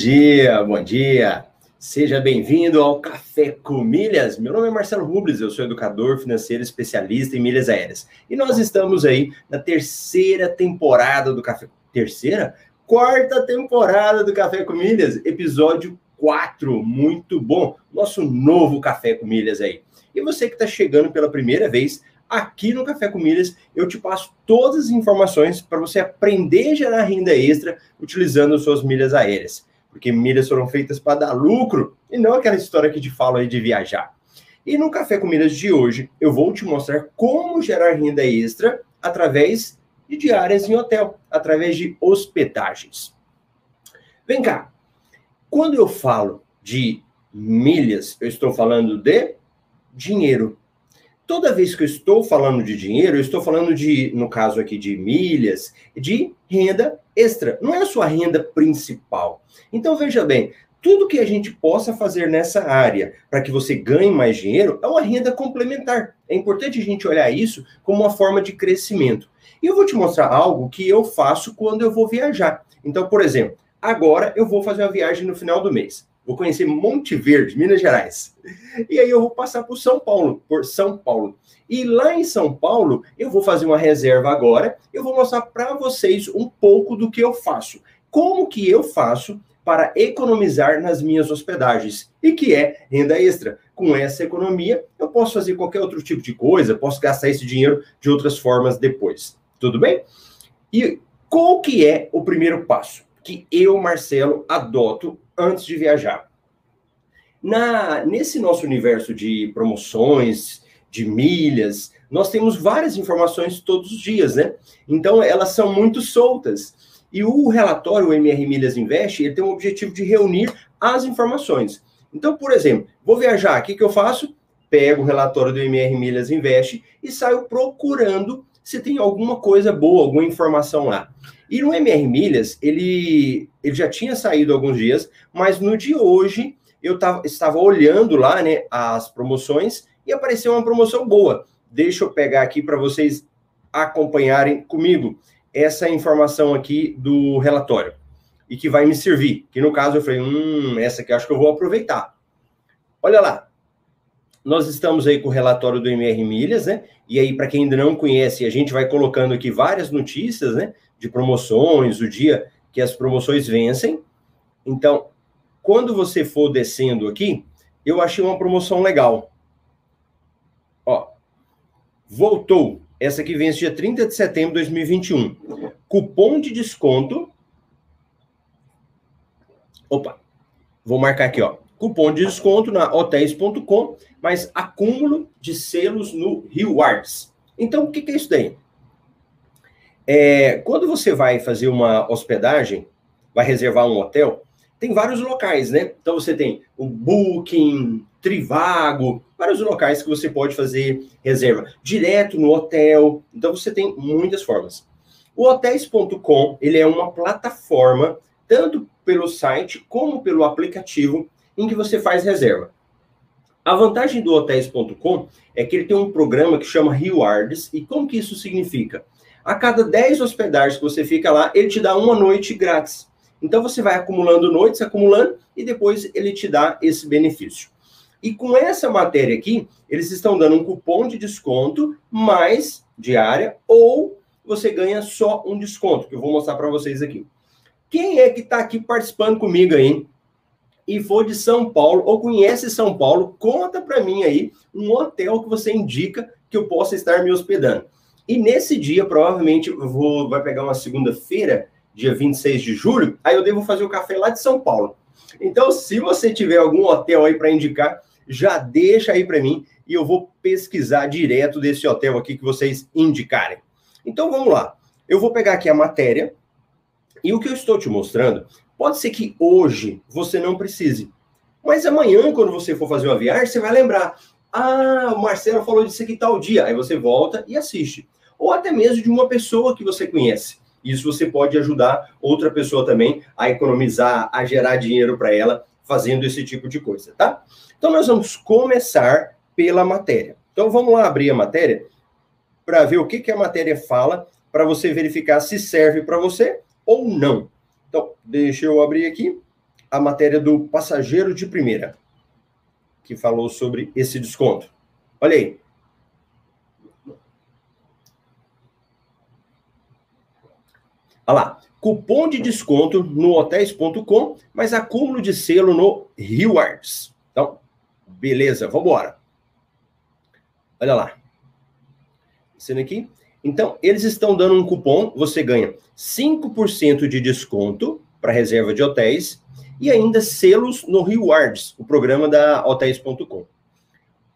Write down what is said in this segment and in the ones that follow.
Bom dia, bom dia. Seja bem-vindo ao Café com Milhas. Meu nome é Marcelo Rubles, eu sou educador financeiro especialista em milhas aéreas. E nós estamos aí na terceira temporada do Café. Terceira? Quarta temporada do Café com Milhas, episódio 4. Muito bom. Nosso novo Café com Milhas aí. E você que está chegando pela primeira vez, aqui no Café com Milhas, eu te passo todas as informações para você aprender a gerar renda extra utilizando suas milhas aéreas. Porque milhas foram feitas para dar lucro e não aquela história que te falo aí de viajar. E no Café com Milhas de hoje, eu vou te mostrar como gerar renda extra através de diárias em hotel, através de hospedagens. Vem cá, quando eu falo de milhas, eu estou falando de dinheiro. Toda vez que eu estou falando de dinheiro, eu estou falando de, no caso aqui de milhas, de renda extra. Não é a sua renda principal. Então veja bem, tudo que a gente possa fazer nessa área para que você ganhe mais dinheiro é uma renda complementar. É importante a gente olhar isso como uma forma de crescimento. E eu vou te mostrar algo que eu faço quando eu vou viajar. Então, por exemplo, agora eu vou fazer uma viagem no final do mês. Vou conhecer Monte Verde, Minas Gerais. E aí eu vou passar por São Paulo, por São Paulo. E lá em São Paulo, eu vou fazer uma reserva agora. Eu vou mostrar para vocês um pouco do que eu faço. Como que eu faço para economizar nas minhas hospedagens e que é renda extra. Com essa economia, eu posso fazer qualquer outro tipo de coisa, posso gastar esse dinheiro de outras formas depois. Tudo bem? E qual que é o primeiro passo que eu, Marcelo, adoto antes de viajar. Na, nesse nosso universo de promoções, de milhas, nós temos várias informações todos os dias, né? Então, elas são muito soltas. E o relatório o MR Milhas Invest, ele tem o objetivo de reunir as informações. Então, por exemplo, vou viajar, o que, que eu faço? Pego o relatório do MR Milhas Invest e saio procurando se tem alguma coisa boa, alguma informação lá. E no MR Milhas, ele, ele já tinha saído alguns dias, mas no de hoje eu tava, estava olhando lá né, as promoções e apareceu uma promoção boa. Deixa eu pegar aqui para vocês acompanharem comigo essa informação aqui do relatório e que vai me servir. Que no caso eu falei, hum, essa aqui acho que eu vou aproveitar. Olha lá, nós estamos aí com o relatório do MR Milhas, né? E aí, para quem ainda não conhece, a gente vai colocando aqui várias notícias, né? De promoções, o dia que as promoções vencem. Então, quando você for descendo aqui, eu achei uma promoção legal. Ó, voltou. Essa aqui vence dia 30 de setembro de 2021. Cupom de desconto. Opa, vou marcar aqui, ó cupom de desconto na hotéis.com, mas acúmulo de selos no Rewards. Então, o que, que é isso daí? É, quando você vai fazer uma hospedagem, vai reservar um hotel, tem vários locais, né? Então você tem o Booking, Trivago, vários locais que você pode fazer reserva direto no hotel. Então você tem muitas formas. O hotéis.com, ele é uma plataforma tanto pelo site como pelo aplicativo em que você faz reserva. A vantagem do hotéis.com é que ele tem um programa que chama Rewards. E como que isso significa? A cada 10 hospedagens que você fica lá, ele te dá uma noite grátis. Então você vai acumulando noites, acumulando, e depois ele te dá esse benefício. E com essa matéria aqui, eles estão dando um cupom de desconto mais diária, ou você ganha só um desconto, que eu vou mostrar para vocês aqui. Quem é que está aqui participando comigo aí? E for de São Paulo ou conhece São Paulo, conta para mim aí um hotel que você indica que eu possa estar me hospedando. E nesse dia, provavelmente, vou vai pegar uma segunda-feira, dia 26 de julho, aí eu devo fazer o café lá de São Paulo. Então, se você tiver algum hotel aí para indicar, já deixa aí para mim e eu vou pesquisar direto desse hotel aqui que vocês indicarem. Então, vamos lá. Eu vou pegar aqui a matéria e o que eu estou te mostrando Pode ser que hoje você não precise, mas amanhã, quando você for fazer uma viagem, você vai lembrar: ah, o Marcelo falou disso aqui tal dia. Aí você volta e assiste. Ou até mesmo de uma pessoa que você conhece. Isso você pode ajudar outra pessoa também a economizar, a gerar dinheiro para ela fazendo esse tipo de coisa, tá? Então nós vamos começar pela matéria. Então vamos lá abrir a matéria para ver o que, que a matéria fala para você verificar se serve para você ou não. Então, deixa eu abrir aqui. a matéria do passageiro de primeira, que falou sobre esse desconto. Olha aí. Olha lá. Cupom de desconto no hotéis.com, mas acúmulo de selo no Rewards. Então, beleza, vamos embora. Olha lá. Sendo aqui. Então, eles estão dando um cupom, você ganha 5% de desconto para reserva de hotéis e ainda selos no Rewards, o programa da hotéis.com.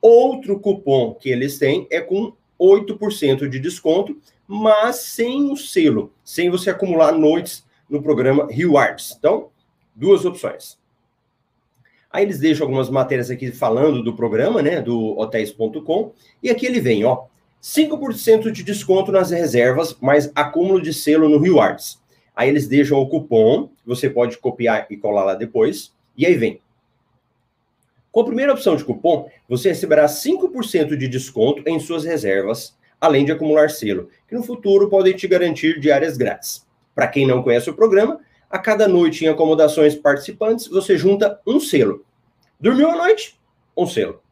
Outro cupom que eles têm é com 8% de desconto, mas sem o selo, sem você acumular noites no programa Rewards. Então, duas opções. Aí eles deixam algumas matérias aqui falando do programa, né, do hotéis.com, e aqui ele vem, ó, 5% de desconto nas reservas, mais acúmulo de selo no Rewards. Aí eles deixam o cupom, você pode copiar e colar lá depois, e aí vem. Com a primeira opção de cupom, você receberá 5% de desconto em suas reservas, além de acumular selo, que no futuro podem te garantir diárias grátis. Para quem não conhece o programa, a cada noite em acomodações participantes, você junta um selo. Dormiu à noite? Um selo.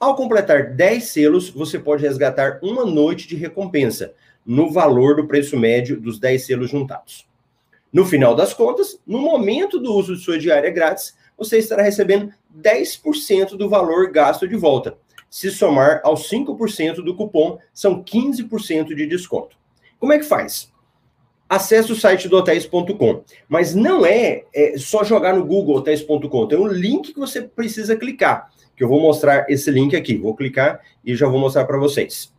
Ao completar 10 selos, você pode resgatar uma noite de recompensa no valor do preço médio dos 10 selos juntados. No final das contas, no momento do uso de sua diária grátis, você estará recebendo 10% do valor gasto de volta. Se somar aos 5% do cupom, são 15% de desconto. Como é que faz? Acesse o site do hotéis.com, mas não é, é, só jogar no Google hotéis.com, tem um link que você precisa clicar, que eu vou mostrar esse link aqui. Vou clicar e já vou mostrar para vocês.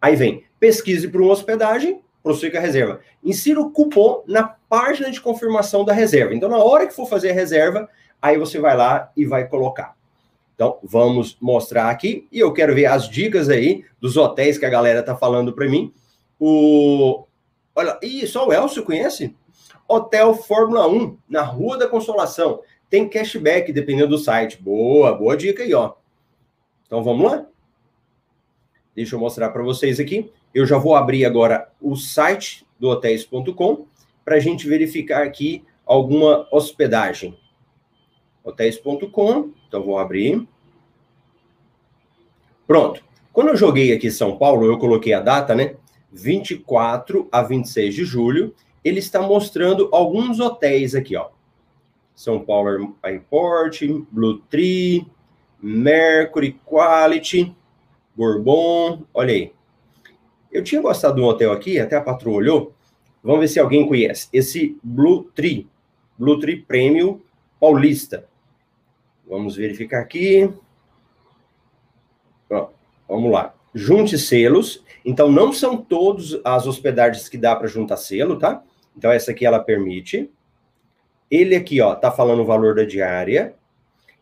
Aí vem, pesquise por uma hospedagem, prossiga a reserva. Insira o cupom na página de confirmação da reserva. Então, na hora que for fazer a reserva, aí você vai lá e vai colocar. Então, vamos mostrar aqui. E eu quero ver as dicas aí dos hotéis que a galera tá falando para mim. O... Olha, e só o Elcio conhece? Hotel Fórmula 1, na Rua da Consolação. Tem cashback, dependendo do site. Boa, boa dica aí, ó. Então, vamos lá? Deixa eu mostrar para vocês aqui. Eu já vou abrir agora o site do hotéis.com para a gente verificar aqui alguma hospedagem. Hotéis.com, então vou abrir. Pronto. Quando eu joguei aqui São Paulo, eu coloquei a data, né? 24 a 26 de julho. Ele está mostrando alguns hotéis aqui, ó. São Paulo Airport, Blue Tree, Mercury Quality, Bourbon, olha aí. Eu tinha gostado de um hotel aqui, até a patroa olhou. Vamos ver se alguém conhece. Esse Blue Tree, Blue Tree Premium Paulista. Vamos verificar aqui. Pronto, vamos lá. Junte selos. Então, não são todas as hospedagens que dá para juntar selo, tá? Então, essa aqui ela permite. Ele aqui, ó, tá falando o valor da diária.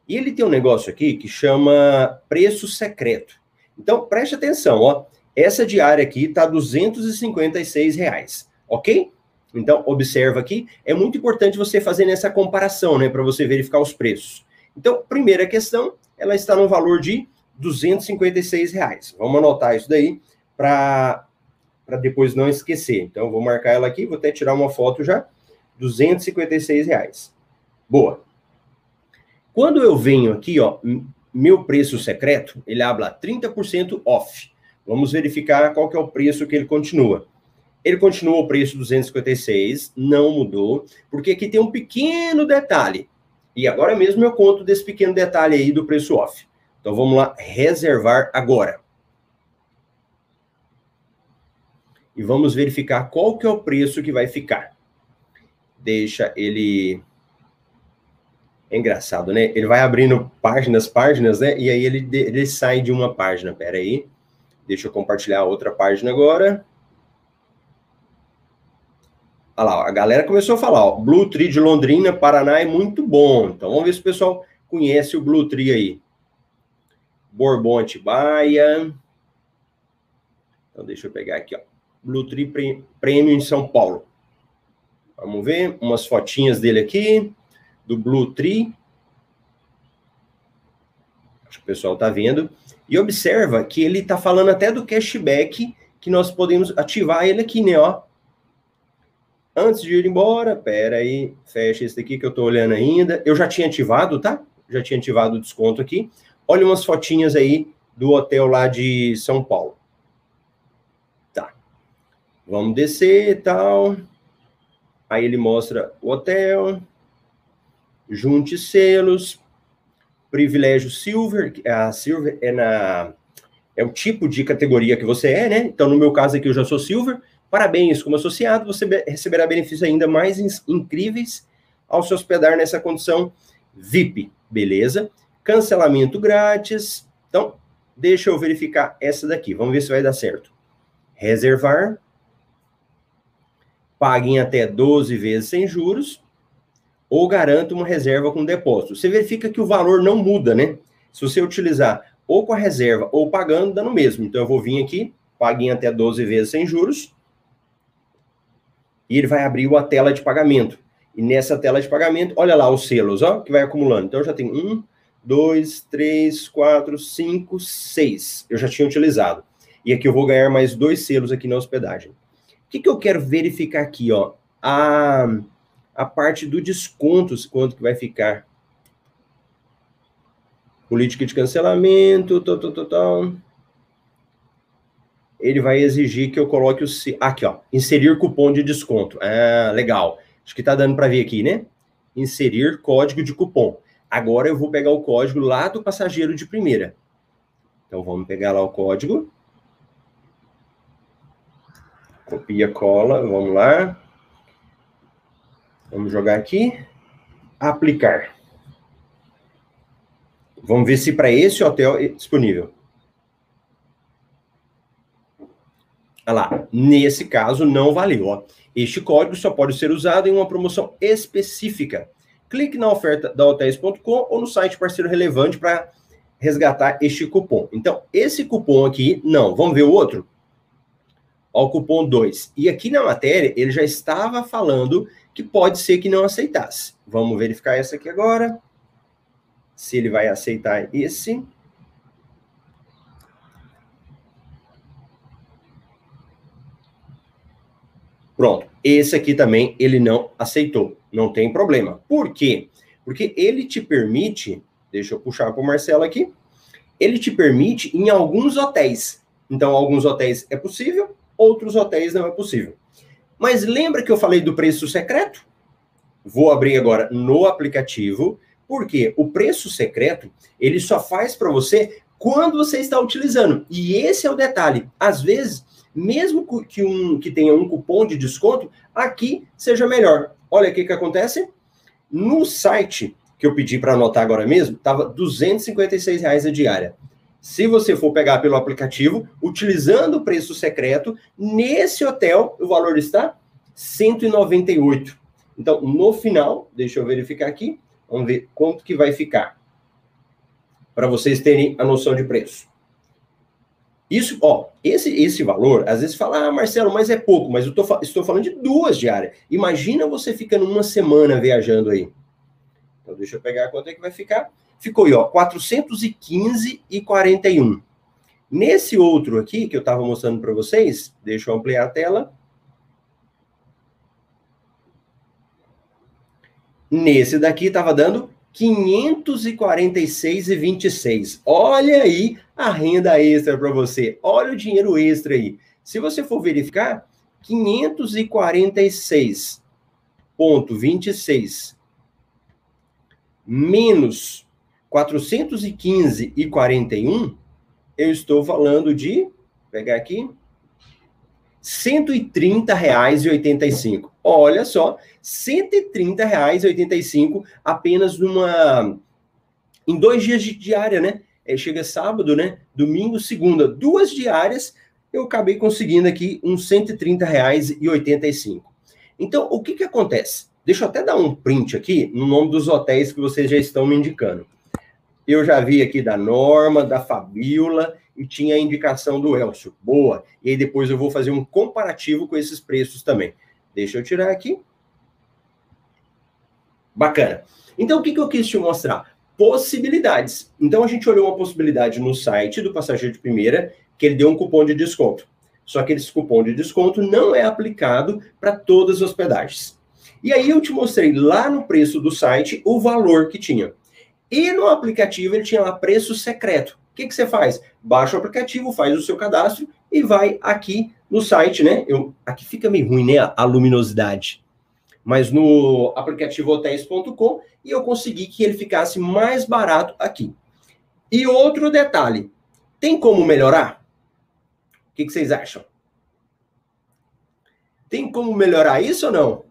E ele tem um negócio aqui que chama preço secreto. Então, preste atenção, ó. Essa diária aqui 256 reais, ok? Então, observa aqui, é muito importante você fazer essa comparação, né, para você verificar os preços. Então, primeira questão, ela está no valor de 256 reais. Vamos anotar isso daí para depois não esquecer. Então, vou marcar ela aqui, vou até tirar uma foto já. 256 reais. Boa. Quando eu venho aqui, ó, meu preço secreto, ele habla 30% off. Vamos verificar qual que é o preço que ele continua. Ele continua o preço 256, não mudou, porque aqui tem um pequeno detalhe. E agora mesmo eu conto desse pequeno detalhe aí do preço off. Então vamos lá, reservar agora. E vamos verificar qual que é o preço que vai ficar. Deixa ele é engraçado, né? Ele vai abrindo páginas, páginas, né? E aí ele, ele sai de uma página. Pera aí. Deixa eu compartilhar outra página agora. Olha lá, a galera começou a falar, ó, Blue Tree de Londrina, Paraná é muito bom. Então vamos ver se o pessoal conhece o Blue Tree aí. Bourbon Atibaia. Então deixa eu pegar aqui, ó. Blue Tree Premium em São Paulo. Vamos ver umas fotinhas dele aqui, do Blue Tree. Acho que o pessoal tá vendo. E observa que ele está falando até do cashback que nós podemos ativar ele aqui, né? Ó. Antes de ir embora, pera aí, fecha esse daqui que eu estou olhando ainda. Eu já tinha ativado, tá? Já tinha ativado o desconto aqui. Olha umas fotinhas aí do hotel lá de São Paulo. Tá. Vamos descer e tal. Aí ele mostra o hotel. Junte selos. Privilégio Silver. A Silver é na é o tipo de categoria que você é, né? Então, no meu caso aqui, eu já sou Silver. Parabéns, como associado, você receberá benefícios ainda mais incríveis ao se hospedar nessa condição VIP, beleza? Cancelamento grátis. Então, deixa eu verificar essa daqui. Vamos ver se vai dar certo. Reservar. Pague em até 12 vezes sem juros. Ou garanta uma reserva com depósito. Você verifica que o valor não muda, né? Se você utilizar ou com a reserva ou pagando, dá no mesmo. Então eu vou vir aqui, pague em até 12 vezes sem juros, e ele vai abrir a tela de pagamento. E nessa tela de pagamento, olha lá os selos, ó, que vai acumulando. Então eu já tenho um, dois, três, quatro, cinco, seis. Eu já tinha utilizado. E aqui eu vou ganhar mais dois selos aqui na hospedagem. O que, que eu quero verificar aqui, ó? A, a parte do descontos, quanto que vai ficar política de cancelamento, tal, tal, tal, tal. Ele vai exigir que eu coloque o. Aqui, ó. Inserir cupom de desconto. Ah, legal. Acho que tá dando para ver aqui, né? Inserir código de cupom. Agora eu vou pegar o código lá do passageiro de primeira. Então vamos pegar lá o código. Copia, cola, vamos lá. Vamos jogar aqui. Aplicar. Vamos ver se para esse hotel é disponível. Olha lá, nesse caso não valeu. Ó. Este código só pode ser usado em uma promoção específica. Clique na oferta da hotéis.com ou no site parceiro relevante para resgatar este cupom. Então, esse cupom aqui, não. Vamos ver o outro? Ó, o cupom 2. E aqui na matéria, ele já estava falando que pode ser que não aceitasse. Vamos verificar essa aqui agora se ele vai aceitar esse. Pronto. Esse aqui também ele não aceitou. Não tem problema. Por quê? Porque ele te permite, deixa eu puxar para o Marcelo aqui, ele te permite em alguns hotéis. Então, alguns hotéis é possível, outros hotéis não é possível. Mas lembra que eu falei do preço secreto? Vou abrir agora no aplicativo porque o preço secreto, ele só faz para você quando você está utilizando. E esse é o detalhe. Às vezes, mesmo que, um, que tenha um cupom de desconto, aqui seja melhor. Olha o que, que acontece. No site que eu pedi para anotar agora mesmo, estava 256 reais a diária. Se você for pegar pelo aplicativo, utilizando o preço secreto, nesse hotel o valor está 198. Então, no final, deixa eu verificar aqui, Vamos ver quanto que vai ficar. Para vocês terem a noção de preço. Isso, ó, esse, esse valor, às vezes fala, ah, Marcelo, mas é pouco, mas eu tô, estou falando de duas diárias. Imagina você ficando uma semana viajando aí. Então, deixa eu pegar quanto é que vai ficar. Ficou aí, ó, 415,41. Nesse outro aqui, que eu estava mostrando para vocês, deixa eu ampliar a tela. Nesse daqui estava dando 546,26. Olha aí a renda extra para você. Olha o dinheiro extra aí. Se você for verificar, 546,26 menos 415,41, eu estou falando de, vou pegar aqui, R$ 130,85. Olha só, R$ 130,85 apenas numa em dois dias de diária, né? É, chega sábado, né? Domingo, segunda, duas diárias, eu acabei conseguindo aqui uns R$ 130,85. Então, o que que acontece? Deixa eu até dar um print aqui no nome dos hotéis que vocês já estão me indicando. Eu já vi aqui da Norma, da Fabiola e tinha a indicação do Elcio. Boa. E aí depois eu vou fazer um comparativo com esses preços também. Deixa eu tirar aqui. Bacana. Então, o que, que eu quis te mostrar? Possibilidades. Então, a gente olhou uma possibilidade no site do passageiro de primeira, que ele deu um cupom de desconto. Só que esse cupom de desconto não é aplicado para todas as hospedagens. E aí eu te mostrei lá no preço do site o valor que tinha. E no aplicativo ele tinha lá preço secreto. O que, que você faz? Baixa o aplicativo, faz o seu cadastro e vai aqui no site, né? Eu, aqui fica meio ruim, né? A, luminosidade. Mas no aplicativo hotéis.com e eu consegui que ele ficasse mais barato aqui. E outro detalhe: tem como melhorar? O que, que vocês acham? Tem como melhorar isso ou não?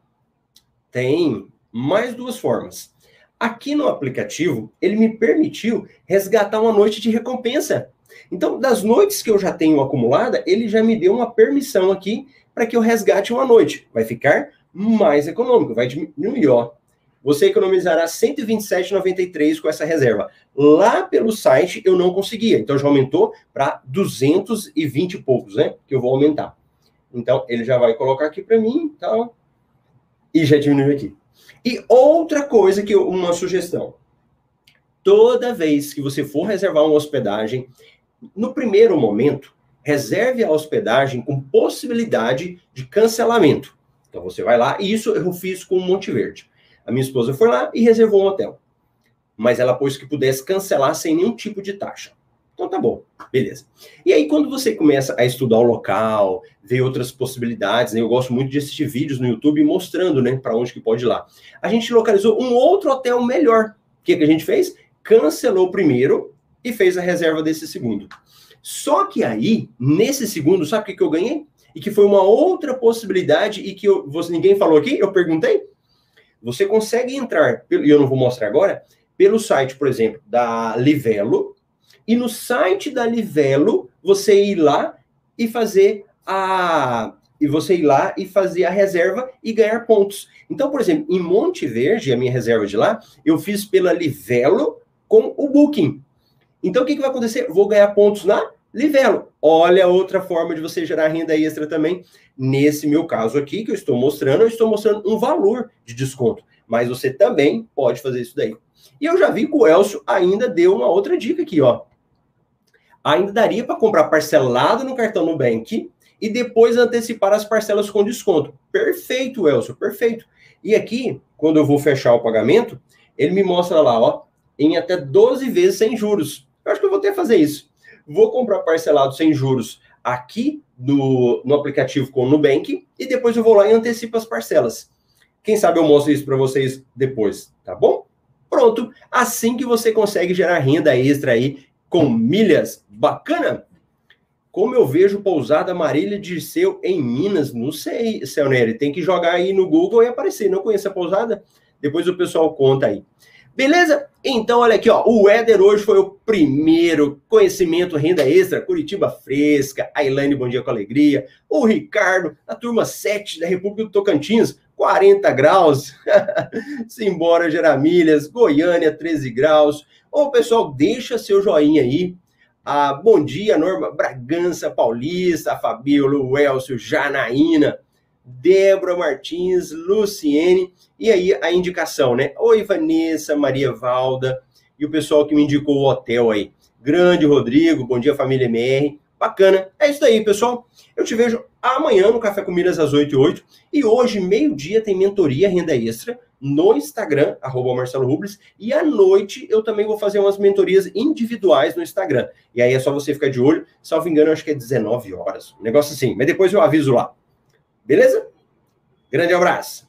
Tem mais duas formas. Aqui no aplicativo, ele me permitiu resgatar uma noite de recompensa. Então, das noites que eu já tenho acumulada, ele já me deu uma permissão aqui para que eu resgate uma noite. Vai ficar mais econômico, vai diminuir, ó. Você economizará R$ 127,93 com essa reserva. Lá pelo site eu não conseguia, então já aumentou para 220 e poucos, né? Que eu vou aumentar. Então ele já vai colocar aqui para mim, tal. E já diminuiu aqui. E outra coisa que eu, uma sugestão. Toda vez que você for reservar uma hospedagem, no primeiro momento, reserve a hospedagem com possibilidade de cancelamento. Então você vai lá, e isso eu fiz com o Monte Verde. A minha esposa foi lá e reservou um hotel. Mas ela pôs que pudesse cancelar sem nenhum tipo de taxa. Então tá bom, beleza. E aí, quando você começa a estudar o local, ver outras possibilidades, né? Eu gosto muito de assistir vídeos no YouTube mostrando, né, para onde que pode ir lá. A gente localizou um outro hotel melhor. O que, que a gente fez? Cancelou o primeiro e fez a reserva desse segundo. Só que aí, nesse segundo, sabe o que, que eu ganhei? E que foi uma outra possibilidade e que eu, você, ninguém falou aqui, eu perguntei. Você consegue entrar, e eu não vou mostrar agora, pelo site, por exemplo, da Livelo, e no site da Livelo, você ir lá e fazer a e você ir lá e fazer a reserva e ganhar pontos. Então, por exemplo, em Monte Verde, a minha reserva de lá, eu fiz pela Livelo com o Booking. Então, o que, que vai acontecer? Vou ganhar pontos na Livelo. Olha outra forma de você gerar renda extra também. Nesse meu caso aqui, que eu estou mostrando, eu estou mostrando um valor de desconto. Mas você também pode fazer isso daí. E eu já vi que o Elcio ainda deu uma outra dica aqui, ó. Ainda daria para comprar parcelado no cartão Nubank e depois antecipar as parcelas com desconto. Perfeito, Elcio, perfeito. E aqui, quando eu vou fechar o pagamento, ele me mostra lá, ó, em até 12 vezes sem juros. Eu acho que eu vou que fazer isso vou comprar parcelado sem juros aqui no, no aplicativo com o Nubank e depois eu vou lá e antecipo as parcelas. Quem sabe eu mostro isso para vocês depois, tá bom? Pronto, assim que você consegue gerar renda extra aí com milhas. Bacana? Como eu vejo pousada Marília Dirceu em Minas, não sei, Celneri, tem que jogar aí no Google e aparecer. Não conhece a pousada? Depois o pessoal conta aí. Beleza? Então, olha aqui, ó. O Éder hoje foi o primeiro conhecimento renda extra, Curitiba Fresca, a Elaine Bom Dia com Alegria, o Ricardo, a turma 7 da República do Tocantins, 40 graus, Simbora Geramilhas, Goiânia, 13 graus. Ô, pessoal, deixa seu joinha aí. Ah, bom dia, Norma Bragança Paulista, Fabíola, Elcio, Janaína. Débora Martins, Luciene, e aí a indicação, né? Oi, Vanessa, Maria Valda, e o pessoal que me indicou o hotel aí. Grande Rodrigo, bom dia, família MR. Bacana. É isso aí, pessoal. Eu te vejo amanhã no Café com Milhas às 8 e 8. E hoje, meio-dia, tem mentoria renda extra no Instagram, arroba Marcelo Rubles. E à noite eu também vou fazer umas mentorias individuais no Instagram. E aí é só você ficar de olho. Salvo engano, acho que é 19 horas. Um negócio assim. Mas depois eu aviso lá. Beleza? Grande abraço.